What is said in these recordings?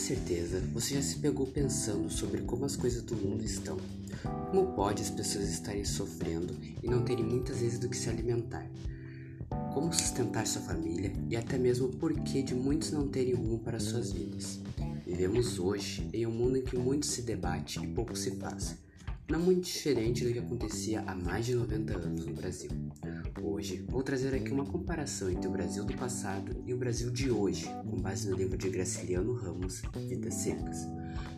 certeza você já se pegou pensando sobre como as coisas do mundo estão. Como pode as pessoas estarem sofrendo e não terem muitas vezes do que se alimentar? Como sustentar sua família e até mesmo o porquê de muitos não terem rumo para suas vidas. Vivemos hoje em um mundo em que muito se debate e pouco se faz não muito diferente do que acontecia há mais de 90 anos no Brasil. Hoje, vou trazer aqui uma comparação entre o Brasil do passado e o Brasil de hoje, com base no livro de Graciliano Ramos, Vidas Secas.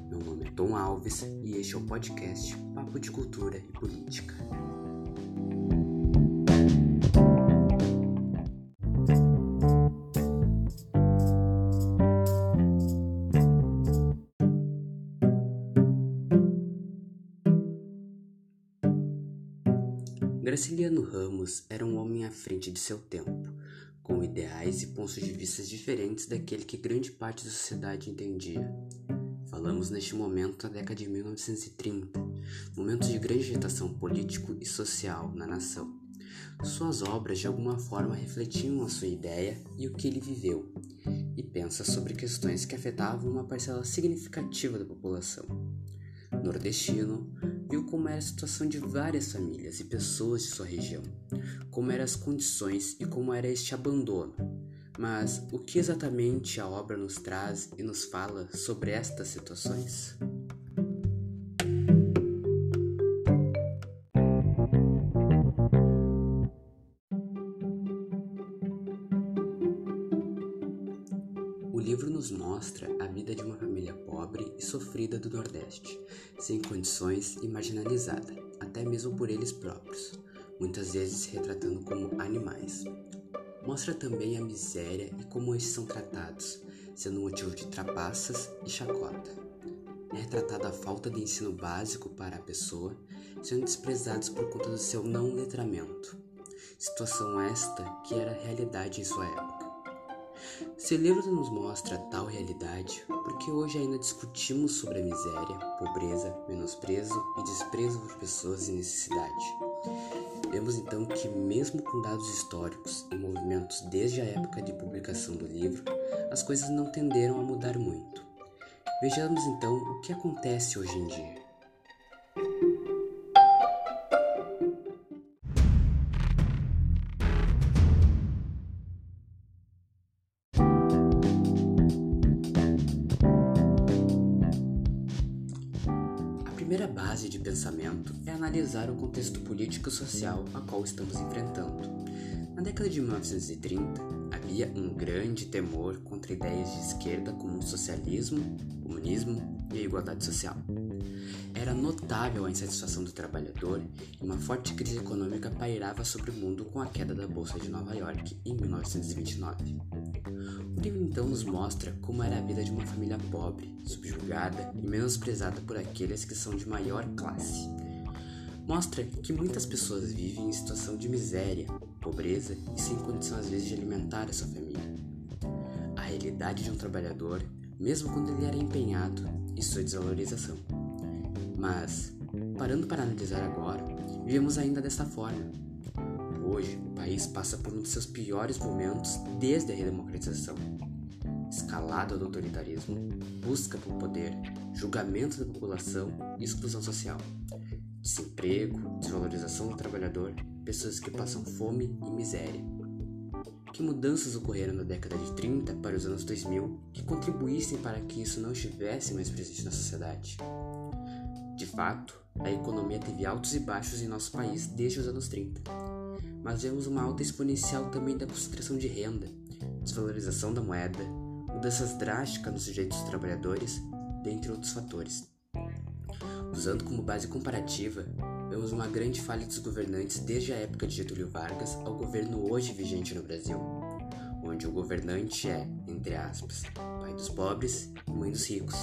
Meu nome é Tom Alves e este é o podcast Papo de Cultura e Política. Graciliano Ramos era um homem à frente de seu tempo, com ideais e pontos de vista diferentes daquele que grande parte da sociedade entendia. Falamos neste momento da década de 1930, momento de grande agitação político e social na nação. Suas obras de alguma forma refletiam a sua ideia e o que ele viveu, e pensa sobre questões que afetavam uma parcela significativa da população. Nordestino, viu como era a situação de várias famílias e pessoas de sua região, como eram as condições e como era este abandono. Mas o que exatamente a obra nos traz e nos fala sobre estas situações? Livro nos mostra a vida de uma família pobre e sofrida do Nordeste, sem condições e marginalizada, até mesmo por eles próprios, muitas vezes se retratando como animais. Mostra também a miséria e como estes são tratados, sendo motivo de trapaças e chacota. É retratada a falta de ensino básico para a pessoa, sendo desprezados por conta do seu não letramento. Situação esta que era realidade em sua época. Se o livro nos mostra tal realidade, porque hoje ainda discutimos sobre a miséria, pobreza, menosprezo e desprezo por pessoas em necessidade. Vemos então que, mesmo com dados históricos e movimentos desde a época de publicação do livro, as coisas não tenderam a mudar muito. Vejamos então o que acontece hoje em dia. Base de pensamento é analisar o contexto político e social a qual estamos enfrentando. Na década de 1930, havia um grande temor contra ideias de esquerda como o socialismo, o comunismo e a igualdade social. Era notável a insatisfação do trabalhador e uma forte crise econômica pairava sobre o mundo com a queda da Bolsa de Nova York em 1929. O livro então nos mostra como era a vida de uma família pobre, subjugada e menosprezada por aqueles que são de maior classe. Mostra que muitas pessoas vivem em situação de miséria, pobreza e sem condição às vezes de alimentar a sua família. A realidade de um trabalhador, mesmo quando ele era empenhado, e sua desvalorização. Mas, parando para analisar agora, vivemos ainda desta forma. Hoje, o país passa por um de seus piores momentos desde a redemocratização. Escalada do autoritarismo, busca por poder, julgamento da população e exclusão social. Desemprego, desvalorização do trabalhador, pessoas que passam fome e miséria. Que mudanças ocorreram na década de 30 para os anos 2000 que contribuíssem para que isso não estivesse mais presente na sociedade? De fato, a economia teve altos e baixos em nosso país desde os anos 30, mas vemos uma alta exponencial também da concentração de renda, desvalorização da moeda, mudanças drásticas nos direitos dos trabalhadores, dentre outros fatores. Usando como base comparativa, vemos uma grande falha dos governantes desde a época de Getúlio Vargas ao governo hoje vigente no Brasil, onde o governante é, entre aspas, pai dos pobres e mãe dos ricos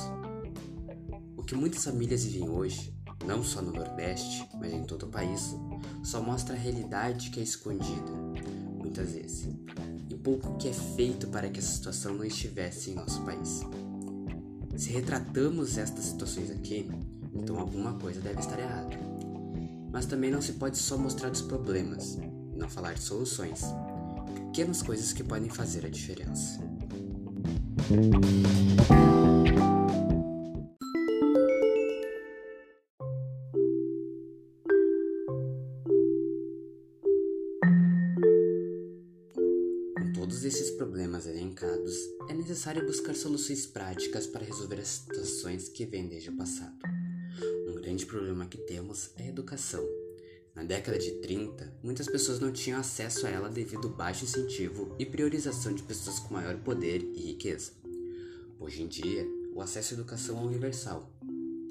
que muitas famílias vivem hoje, não só no Nordeste, mas em todo o país, só mostra a realidade que é escondida, muitas vezes, e pouco que é feito para que essa situação não estivesse em nosso país. Se retratamos estas situações aqui, então alguma coisa deve estar errada. Mas também não se pode só mostrar os problemas e não falar de soluções, pequenas coisas que podem fazer a diferença. Necessário buscar soluções práticas para resolver as situações que vêm desde o passado. Um grande problema que temos é a educação. Na década de 30, muitas pessoas não tinham acesso a ela devido ao baixo incentivo e priorização de pessoas com maior poder e riqueza. Hoje em dia, o acesso à educação é universal,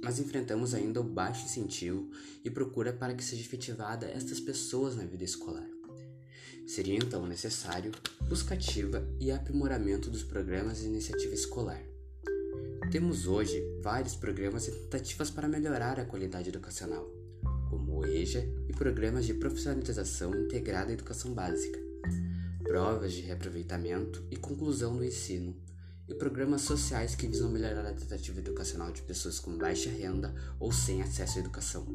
mas enfrentamos ainda o baixo incentivo e procura para que seja efetivada estas pessoas na vida escolar. Seria então necessário busca ativa e aprimoramento dos programas de iniciativa escolar. Temos hoje vários programas e tentativas para melhorar a qualidade educacional, como o EJA e programas de profissionalização integrada à educação básica, provas de reaproveitamento e conclusão do ensino, e programas sociais que visam melhorar a tentativa educacional de pessoas com baixa renda ou sem acesso à educação.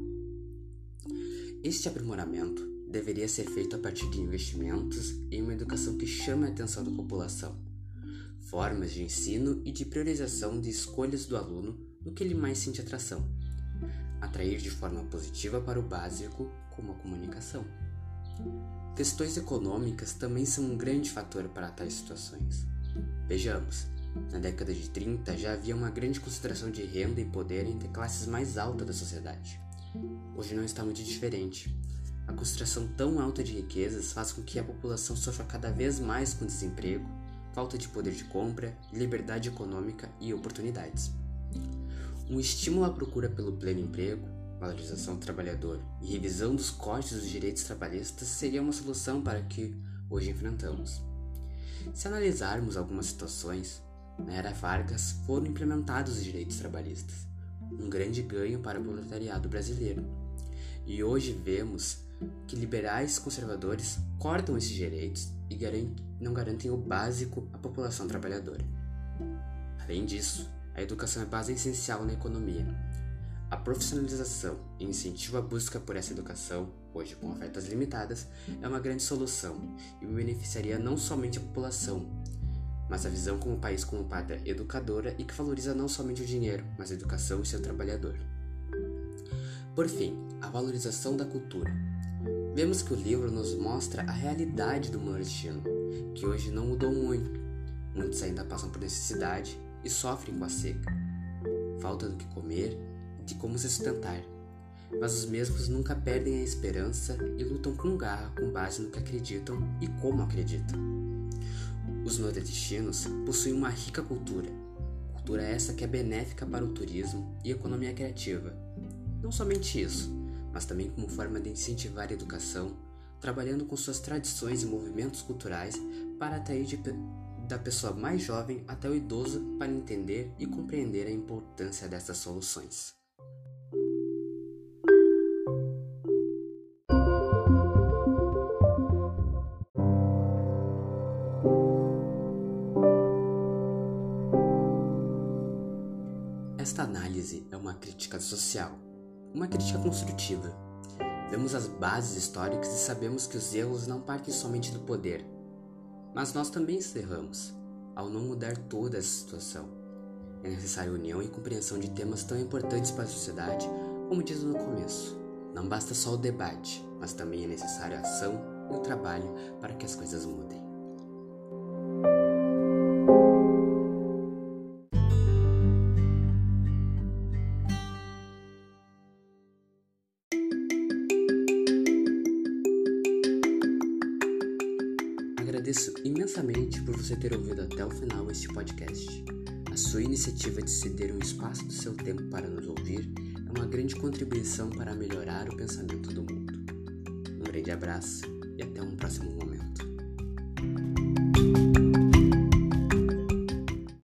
Este aprimoramento deveria ser feito a partir de investimentos em uma educação que chame a atenção da população, formas de ensino e de priorização de escolhas do aluno no que ele mais sente atração, atrair de forma positiva para o básico, como a comunicação. Questões econômicas também são um grande fator para tais situações. Vejamos, na década de 30 já havia uma grande concentração de renda e poder entre classes mais altas da sociedade. Hoje não está muito diferente. A concentração tão alta de riquezas faz com que a população sofra cada vez mais com desemprego, falta de poder de compra, liberdade econômica e oportunidades. Um estímulo à procura pelo pleno emprego, valorização do trabalhador e revisão dos cortes dos direitos trabalhistas seria uma solução para o que hoje enfrentamos. Se analisarmos algumas situações, na era Vargas foram implementados os direitos trabalhistas, um grande ganho para o proletariado brasileiro. E hoje vemos que liberais conservadores cortam esses direitos e não garantem o básico à população trabalhadora. Além disso, a educação é base essencial na economia. A profissionalização e incentivo à busca por essa educação, hoje com ofertas limitadas, é uma grande solução e beneficiaria não somente a população, mas a visão como país como pátria educadora e que valoriza não somente o dinheiro, mas a educação e seu trabalhador. Por fim, a valorização da cultura. Vemos que o livro nos mostra a realidade do nordestino, que hoje não mudou muito. Muitos ainda passam por necessidade e sofrem com a seca, falta do que comer e de como se sustentar. Mas os mesmos nunca perdem a esperança e lutam com garra com base no que acreditam e como acreditam. Os nordestinos possuem uma rica cultura, cultura essa que é benéfica para o turismo e economia criativa. Não somente isso, mas também como forma de incentivar a educação, trabalhando com suas tradições e movimentos culturais para atrair de, da pessoa mais jovem até o idoso para entender e compreender a importância dessas soluções. Esta análise é uma crítica social uma crítica construtiva. Vemos as bases históricas e sabemos que os erros não partem somente do poder, mas nós também erramos ao não mudar toda essa situação. É necessária união e compreensão de temas tão importantes para a sociedade, como diz no começo. Não basta só o debate, mas também é necessária a ação e o trabalho para que as coisas mudem. Imensamente por você ter ouvido até o final este podcast. A sua iniciativa de ceder um espaço do seu tempo para nos ouvir é uma grande contribuição para melhorar o pensamento do mundo. Um grande abraço e até um próximo momento.